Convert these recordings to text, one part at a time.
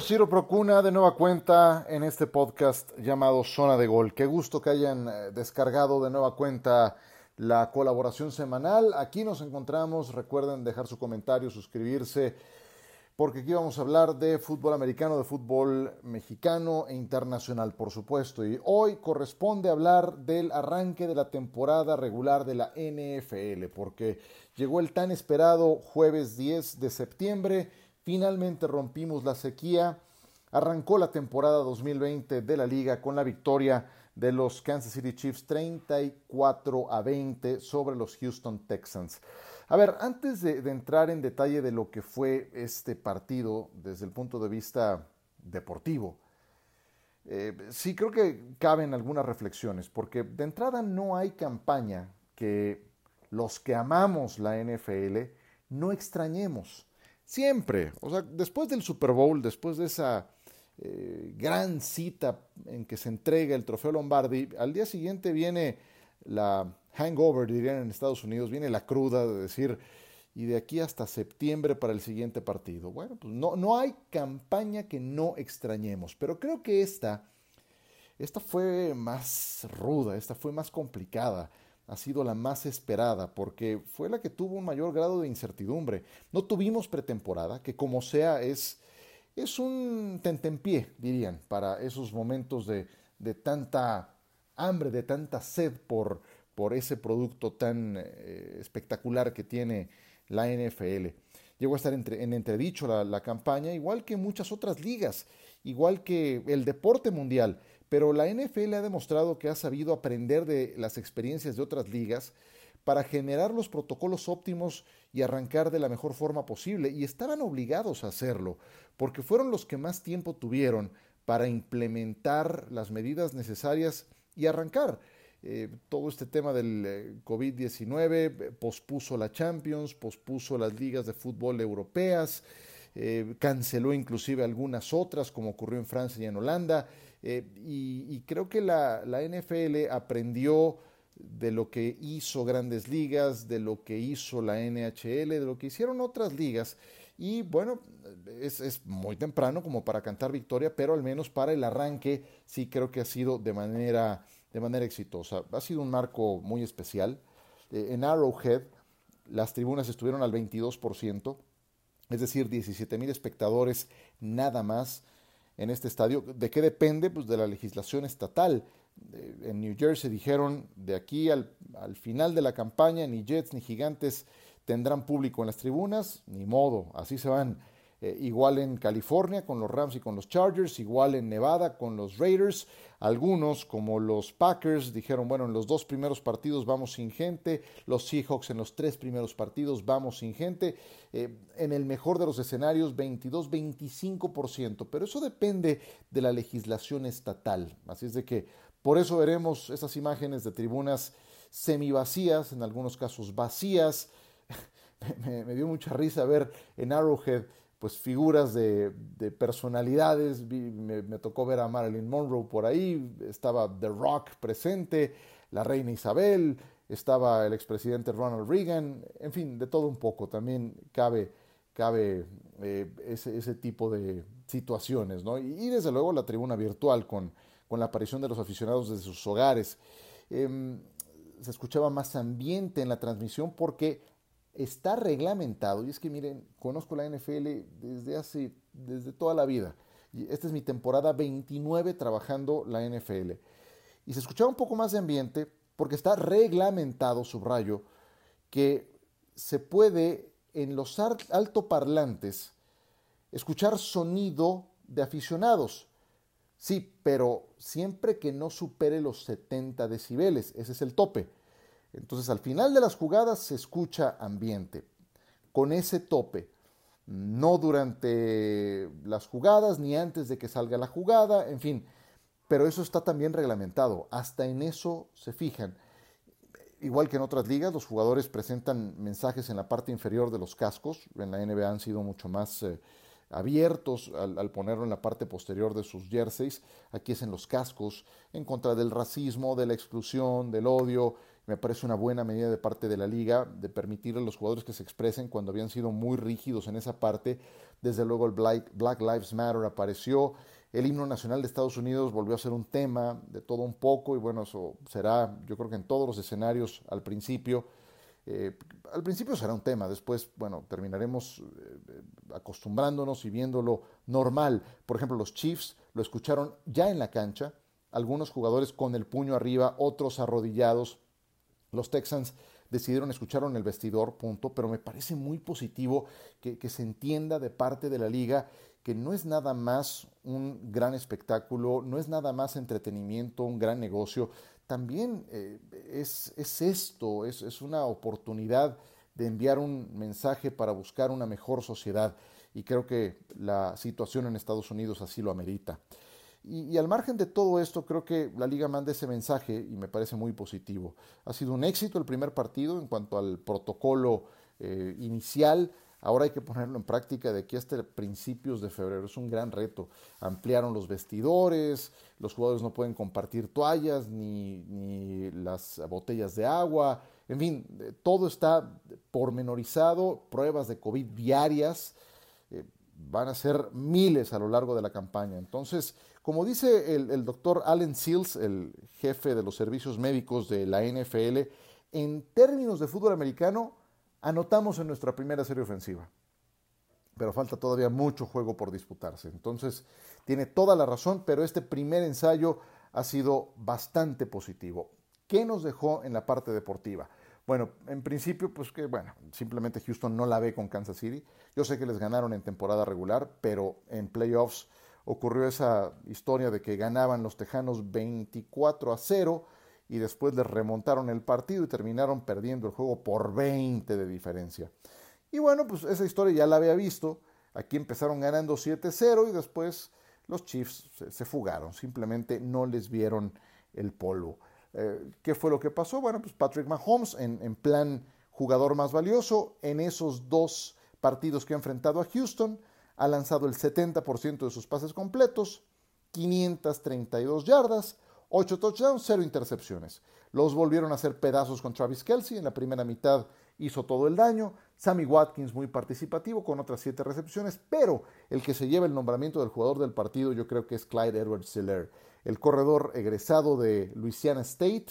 Ciro Procuna, de nueva cuenta en este podcast llamado Zona de Gol. Qué gusto que hayan eh, descargado de nueva cuenta la colaboración semanal. Aquí nos encontramos. Recuerden dejar su comentario, suscribirse, porque aquí vamos a hablar de fútbol americano, de fútbol mexicano e internacional, por supuesto. Y hoy corresponde hablar del arranque de la temporada regular de la NFL, porque llegó el tan esperado jueves 10 de septiembre Finalmente rompimos la sequía. Arrancó la temporada 2020 de la liga con la victoria de los Kansas City Chiefs 34 a 20 sobre los Houston Texans. A ver, antes de, entrar en detalle de lo que fue este partido desde el punto de vista deportivo, eh, sí creo que caben algunas reflexiones, porque de entrada no hay campaña que los que amamos la NFL no extrañemos. Siempre, o sea, después del Super Bowl, después de esa eh, gran cita en que se entrega el trofeo Lombardi, al día siguiente viene la hangover, dirían en Estados Unidos, viene la cruda de decir, y de aquí hasta septiembre para el siguiente partido. Bueno, pues no, no hay campaña que no extrañemos, pero creo que esta, esta fue más ruda, esta fue más complicada ha sido la más esperada porque fue la que tuvo un mayor grado de incertidumbre. No tuvimos pretemporada, que como sea es, es un tentempié, dirían, para esos momentos de, de tanta hambre, de tanta sed por, por ese producto tan eh, espectacular que tiene la NFL. Llegó a estar en entredicho la, la campaña, igual que muchas otras ligas, igual que el deporte mundial pero la NFL ha demostrado que ha sabido aprender de las experiencias de otras ligas para generar los protocolos óptimos y arrancar de la mejor forma posible, y estaban obligados a hacerlo, porque fueron los que más tiempo tuvieron para implementar las medidas necesarias y arrancar. Eh, todo este tema del eh, COVID-19 eh, pospuso la Champions, pospuso las ligas de fútbol europeas, canceló inclusive algunas otras, como ocurrió en Francia y en Holanda, eh, y, creo que la, NFL aprendió de lo que hizo grandes ligas, de lo que hizo la NHL, de lo que hicieron otras ligas. Y bueno, es, es, muy temprano como para cantar victoria, pero al menos para el arranque sí creo que ha sido de manera, de manera exitosa. Ha sido un marco muy especial. Eh, en Arrowhead las tribunas estuvieron al 22%, es decir, 17 mil espectadores nada más en este estadio. ¿De qué depende? Pues de la legislación estatal. En New Jersey dijeron de aquí al, al final de la campaña ni Jets ni Gigantes tendrán público en las tribunas, ni modo, así se van eh, igual en California con los Rams y con los Chargers, igual en Nevada con los Raiders. Algunos, como los Packers, dijeron, bueno, en los dos primeros partidos vamos sin gente, los Seahawks en los tres primeros partidos vamos sin gente. Eh, en el mejor de los escenarios, 22-25%, pero eso depende de la legislación estatal. Así es de que por eso veremos esas imágenes de tribunas semivacías, en algunos casos vacías. me, dio mucha risa ver en Arrowhead pues figuras de, personalidades, me, tocó ver a Marilyn Monroe por ahí, estaba The Rock presente, la reina Isabel, estaba el expresidente Ronald Reagan, en fin, de todo un poco, también cabe, cabe eh, ese, tipo de situaciones, ¿no? Y, desde luego la tribuna virtual con, con, la aparición de los aficionados desde sus hogares. Em, se escuchaba más ambiente en la transmisión porque está reglamentado, y es que miren, conozco la NFL desde hace, desde toda la vida, y esta es mi temporada 29 trabajando la NFL, y se escuchaba un poco más de ambiente porque está reglamentado, subrayo, que se puede en los altoparlantes escuchar sonido de aficionados. Sí, pero siempre que no supere los 70 decibeles, ese es el tope. Entonces al final de las jugadas se escucha ambiente, con ese tope, no durante las jugadas ni antes de que salga la jugada, en fin, pero eso está también reglamentado, hasta en eso se fijan. Igual que en otras ligas, los jugadores presentan mensajes en la parte inferior de los cascos, en la NBA han sido mucho más... Eh, abiertos al, ponerlo en la parte posterior de sus jerseys. Aquí es en los cascos, en contra del racismo, de la exclusión, del odio, Me parece una buena medida de parte de la liga de permitir a los jugadores que se expresen cuando habían sido muy rígidos en esa parte. Desde luego el Black Lives Matter apareció. El himno nacional de Estados Unidos volvió a ser un tema de todo un poco y bueno, eso será yo creo que en todos los escenarios al principio. Eh, al principio será un tema, después, bueno, terminaremos eh, acostumbrándonos y viéndolo normal. Por ejemplo, los Chiefs lo escucharon ya en la cancha, algunos jugadores con el puño arriba, otros arrodillados. Los Texans decidieron escuchar en el vestidor, punto, pero me parece muy positivo que, se entienda de parte de la liga que no es nada más un gran espectáculo, no es nada más entretenimiento, un gran negocio, también eh, es, esto, es, es, una oportunidad de enviar un mensaje para buscar una mejor sociedad y creo que la situación en Estados Unidos así lo amerita. Y, al margen de todo esto, creo que la liga manda ese mensaje y me parece muy positivo. Ha sido un éxito el primer partido en cuanto al protocolo eh, inicial. Ahora hay que ponerlo en práctica de aquí hasta principios de febrero. Es un gran reto. Ampliaron los vestidores, los jugadores no pueden compartir toallas ni, las botellas de agua. En fin, eh, todo está pormenorizado, pruebas de COVID diarias. Van a ser miles a lo largo de la campaña. Entonces, como dice el, doctor Allen Seals, el jefe de los servicios médicos de la NFL, en términos de fútbol americano, anotamos en nuestra primera serie ofensiva. Pero falta todavía mucho juego por disputarse. Entonces, tiene toda la razón, pero este primer ensayo ha sido bastante positivo. ¿Qué nos dejó en la parte deportiva? Bueno, en principio, pues que, bueno, simplemente Houston no la ve con Kansas City. Yo sé que les ganaron en temporada regular, pero en playoffs ocurrió esa historia de que ganaban los Tejanos 24 a 0 y después les remontaron el partido y terminaron perdiendo el juego por 20 de diferencia. Y bueno, pues esa historia ya la había visto. Aquí empezaron ganando 7-0 y después los Chiefs se, fugaron, simplemente no les vieron el polvo. Eh, ¿Qué fue lo que pasó? Bueno, pues Patrick Mahomes en, plan jugador más valioso en esos dos partidos que ha enfrentado a Houston, ha lanzado el 70% de sus pases completos, 532 yardas, 8 touchdowns, 0 intercepciones. Los volvieron a hacer pedazos con Travis Kelsey. En la primera mitad hizo todo el daño. Sammy Watkins muy participativo con otras 7 recepciones. Pero el que se lleva el nombramiento del jugador del partido yo creo que es Clyde Edwards Seller, el corredor egresado de Louisiana State,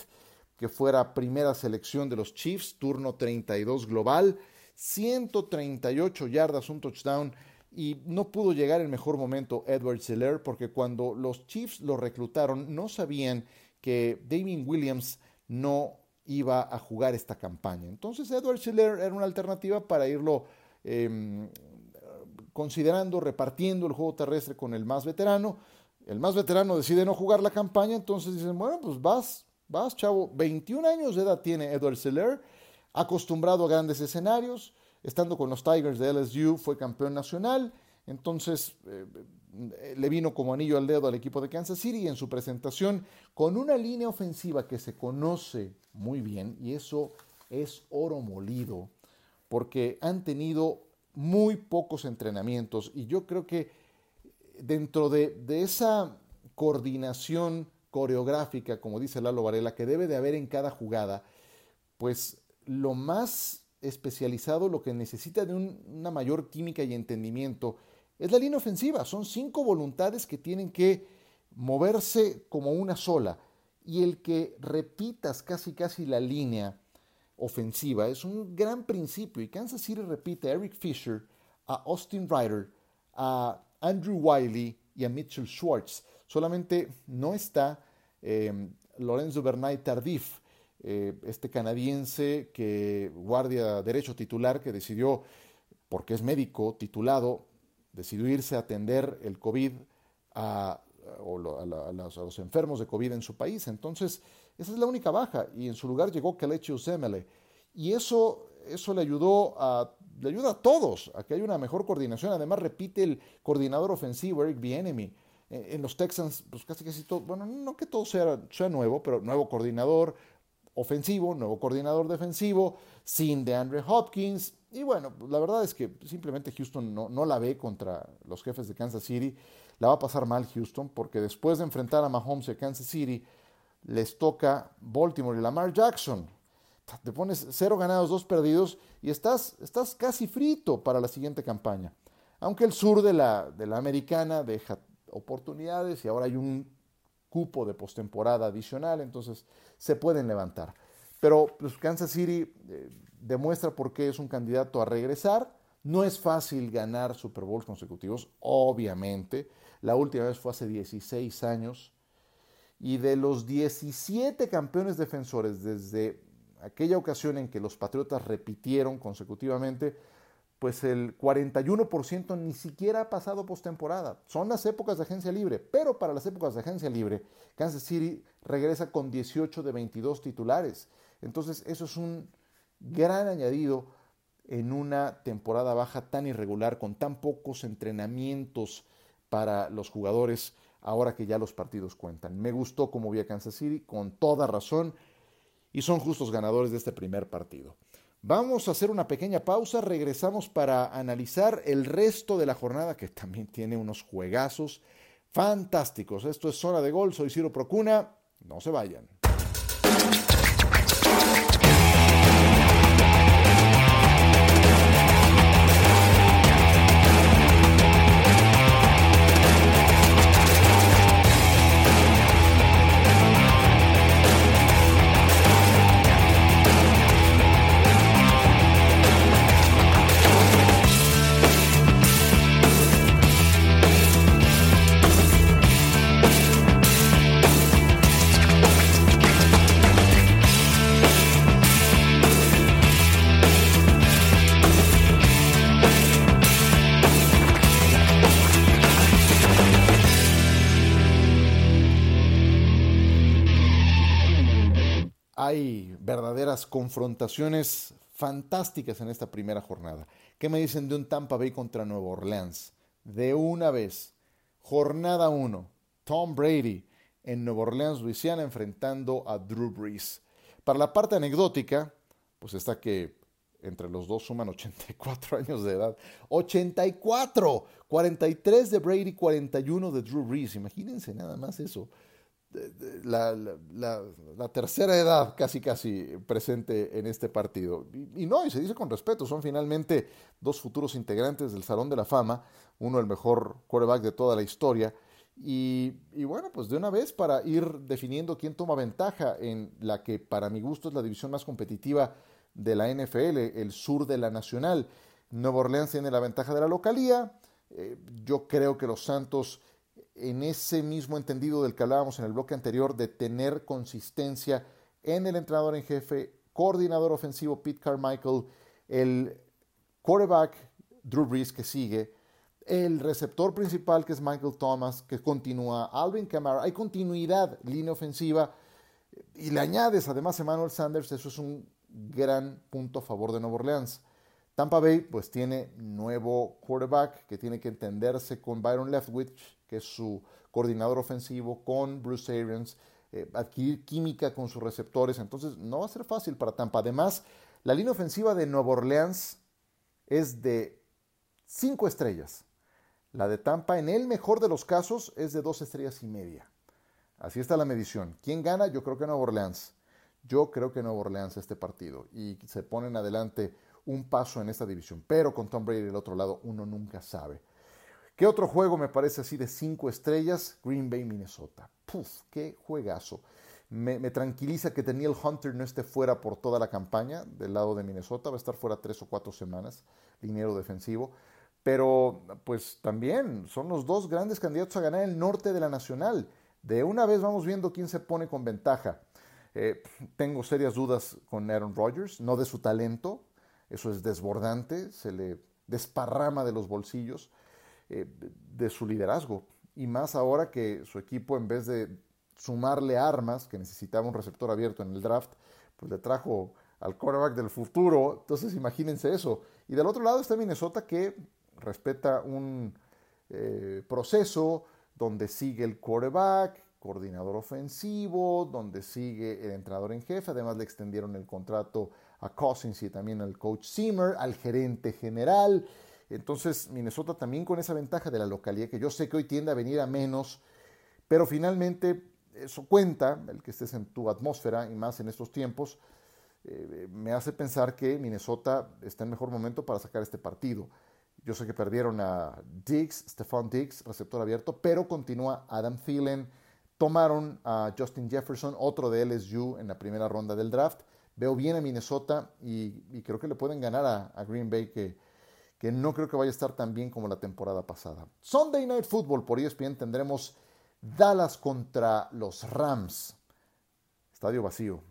que fuera primera selección de los Chiefs, turno 32 global, 138 yardas, un touchdown y no pudo llegar en mejor momento Edward Seller porque cuando los Chiefs lo reclutaron no sabían que Damien Williams no iba a jugar esta campaña. Entonces Edward Seller era una alternativa para irlo em, considerando, repartiendo el juego terrestre con el más veterano. El más veterano decide no jugar la campaña, entonces dicen, bueno, pues vas, vas, chavo. 21 años de edad tiene Edward Seller, acostumbrado a grandes escenarios, estando con los Tigers de LSU fue campeón nacional, entonces eh, le vino como anillo al dedo al equipo de Kansas City y en su presentación con una línea ofensiva que se conoce muy bien y eso es oro molido porque han tenido muy pocos entrenamientos y yo creo que dentro de, de esa coordinación coreográfica, como dice Lalo Varela, que debe de haber en cada jugada, pues lo más especializado lo que necesita de una mayor química y entendimiento es la línea ofensiva. Son cinco voluntades que tienen que moverse como una sola. Y el que repitas casi casi la línea ofensiva es un gran principio. Y Kansas City repite a Eric Fisher, a Austin Ryder, a Andrew Wiley y a Mitchell Schwartz. Solamente no está eh, Lorenzo Bernay Tardif eh, este canadiense que guardia derecho titular que decidió, porque es médico titulado, decidió irse a atender el COVID a, los, enfermos de COVID en su país. Entonces, esa es la única baja. Y en su lugar llegó Kelechi Osemele. Y eso, eso le ayudó a le ayuda a todos a que haya una mejor coordinación. Además, repite el coordinador ofensivo, Eric Bienemy. Eh, en los Texans, pues casi casi todo, bueno, no que todo sea, nuevo, pero nuevo coordinador, ofensivo, nuevo coordinador defensivo, sin de Andre Hopkins. Y bueno, la verdad es que simplemente Houston no, no, la ve contra los jefes de Kansas City. La va a pasar mal Houston porque después de enfrentar a Mahomes y a Kansas City, les toca Baltimore y Lamar Jackson. Te pones cero ganados, dos perdidos y estás, estás casi frito para la siguiente campaña. Aunque el sur de la, de la americana deja oportunidades y ahora hay un cupo de postemporada adicional, entonces se pueden levantar. Pero pues, Kansas City eh, demuestra por qué es un candidato a regresar. No es fácil ganar Super Bowls consecutivos, obviamente. La última vez fue hace 16 años. Y de los 17 campeones defensores desde aquella ocasión en que los Patriotas repitieron consecutivamente, pues el 41% ni siquiera ha pasado postemporada. Son las épocas de agencia libre, pero para las épocas de agencia libre, Kansas City regresa con 18 de 22 titulares. Entonces, eso es un gran añadido en una temporada baja tan irregular, con tan pocos entrenamientos para los jugadores, ahora que ya los partidos cuentan. Me gustó como vi a Kansas City, con toda razón, y son justos ganadores de este primer partido. Vamos a hacer una pequeña pausa, regresamos para analizar el resto de la jornada que también tiene unos juegazos fantásticos. Esto es Zona de Gol, soy Ciro Procuna, no se vayan. Hay verdaderas confrontaciones fantásticas en esta primera jornada. ¿Qué me dicen de un Tampa Bay contra Nueva Orleans? De una vez, jornada 1, Tom Brady en Nueva Orleans, Luisiana, enfrentando a Drew Brees. Para la parte anecdótica, pues está que entre los dos suman 84 años de edad. 84, 43 de Brady, 41 de Drew Brees. Imagínense nada más eso la, la, tercera edad casi casi presente en este partido. Y, no, y se dice con respeto, son finalmente dos futuros integrantes del Salón de la Fama, uno el mejor quarterback de toda la historia. Y, y, bueno, pues de una vez para ir definiendo quién toma ventaja en la que para mi gusto es la división más competitiva de la NFL, el sur de la Nacional. Nueva Orleans tiene la ventaja de la localía. Eh, yo creo que los Santos en ese mismo entendido del que hablábamos en el bloque anterior, de tener consistencia en el entrenador en jefe, coordinador ofensivo Pete Carmichael, el quarterback Drew Brees que sigue, el receptor principal que es Michael Thomas, que continúa, Alvin Kamara, hay continuidad, línea ofensiva, y le añades además Emmanuel Sanders, eso es un gran punto a favor de Nueva Orleans. Tampa Bay pues tiene nuevo quarterback que tiene que entenderse con Byron Leftwich, que es su coordinador ofensivo, con Bruce Arians, eh, adquirir química con sus receptores. Entonces no va a ser fácil para Tampa. Además, la línea ofensiva de Nueva Orleans es de cinco estrellas. La de Tampa, en el mejor de los casos, es de dos estrellas y media. Así está la medición. ¿Quién gana? Yo creo que Nueva Orleans. Yo creo que Nueva Orleans este partido. Y se ponen adelante un paso en esta división. Pero con Tom Brady del otro lado, uno nunca sabe. ¿Qué otro juego me parece así de cinco estrellas? Green Bay, Minnesota. Puf, qué juegazo. Me, tranquiliza que Daniel Hunter no esté fuera por toda la campaña del lado de Minnesota. Va a estar fuera tres o cuatro semanas, dinero defensivo. Pero pues también son los dos grandes candidatos a ganar el norte de la Nacional. De una vez vamos viendo quién se pone con ventaja. Eh, tengo serias dudas con Aaron Rodgers, no de su talento, eso es desbordante, se le desparrama de los bolsillos. Eh, de su liderazgo. Y más ahora que su equipo, en vez de sumarle armas, que necesitaba un receptor abierto en el draft, pues le trajo al quarterback del futuro. Entonces imagínense eso. Y del otro lado está Minnesota que respeta un eh, proceso donde sigue el quarterback, coordinador ofensivo, donde sigue el entrenador en jefe. Además le extendieron el contrato a Cousins y también al coach Zimmer, al gerente general. Entonces, Minnesota también con esa ventaja de la localidad, que yo sé que hoy tiende a venir a menos, pero finalmente eso cuenta, el que estés en tu atmósfera y más en estos tiempos. eh, me hace pensar que Minnesota está en mejor momento para sacar este partido. Yo sé que perdieron a Diggs, Stephon Diggs, receptor abierto, pero continúa Adam Thielen. Tomaron a Justin Jefferson, otro de LSU, en la primera ronda del draft. Veo bien a Minnesota y, creo que le pueden ganar a, Green Bay, que, no creo que vaya a estar tan bien como la temporada pasada. Sunday Night Football por ESPN tendremos Dallas contra los Rams. Estadio vacío.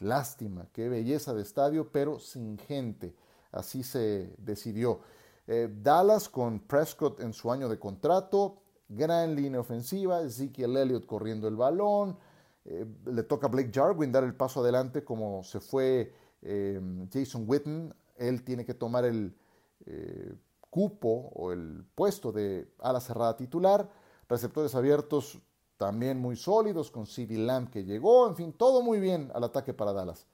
Lástima, qué belleza de estadio, pero sin gente. Así se decidió. Eh, Dallas con Prescott en su año de contrato, gran línea ofensiva, Ezekiel Elliott corriendo el balón, eh, le toca a Blake Jarwin dar el paso adelante como se fue eh, Jason Witten, él tiene que tomar el cupo o el puesto de ala cerrada titular, receptores abiertos también muy sólidos, con CD Lamb que llegó, en fin, todo muy bien al ataque para Dallas.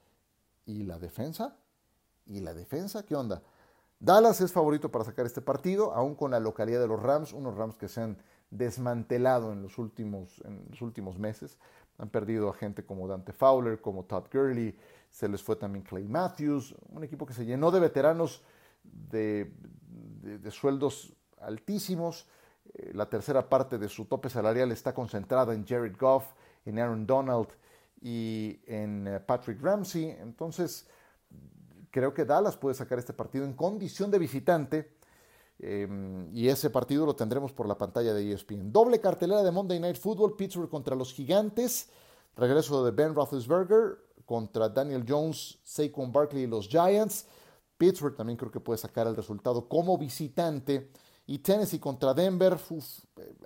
¿Y la defensa? ¿Y la defensa? ¿Qué onda? Dallas es favorito para sacar este partido, aún con la localidad de los Rams, unos Rams que se han desmantelado en los últimos, en los últimos meses. Han perdido a gente como Dante Fowler, como Todd Gurley, se les fue también Clay Matthews, un equipo que se llenó de veteranos de, de sueldos altísimos. Eh, la tercera parte de su tope salarial está concentrada en Jared Goff, en Aaron Donald y en eh, Patrick Ramsey. Entonces, creo que Dallas puede sacar este partido en condición de visitante. Em, y ese partido lo tendremos por la pantalla de ESPN. Doble cartelera de Monday Night Football, Pittsburgh contra los Gigantes, regreso de Ben Roethlisberger contra Daniel Jones, Saquon Barkley y los Giants. Pittsburgh también creo que puede sacar el resultado como visitante. Y Tennessee contra Denver,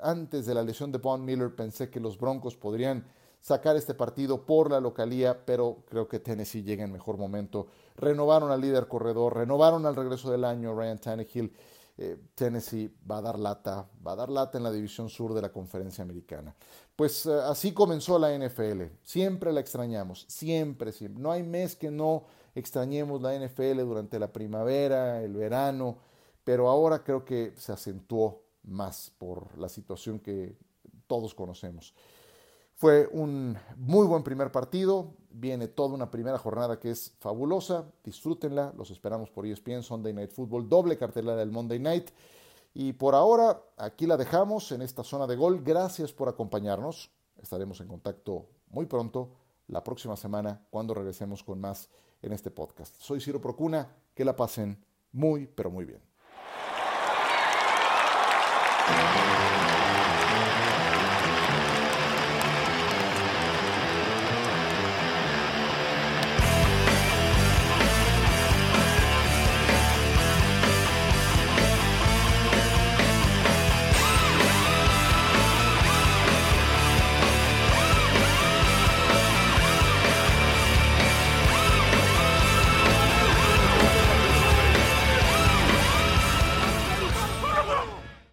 antes de la lesión de Von Miller pensé que los Broncos podrían sacar este partido por la localía, pero creo que Tennessee llega en mejor momento. Renovaron al líder corredor, renovaron al regreso del año Ryan Tannehill. Eh, Tennessee va a dar lata, va a dar lata en la división sur de la conferencia americana. Pues eh, así comenzó la NFL. Siempre la extrañamos, siempre, siempre. No hay mes que no extrañemos la NFL durante la primavera, el verano, pero ahora creo que se acentuó más por la situación que todos conocemos. Fue un muy buen primer partido, viene toda una primera jornada que es fabulosa, disfrútenla, los esperamos por ESPN Sunday Night Football, doble cartelera del Monday Night. Y por ahora, aquí la dejamos en esta zona de gol. Gracias por acompañarnos. Estaremos en contacto muy pronto, la próxima semana, cuando regresemos con más en este podcast. Soy Ciro Procuna, que la pasen muy, pero muy bien.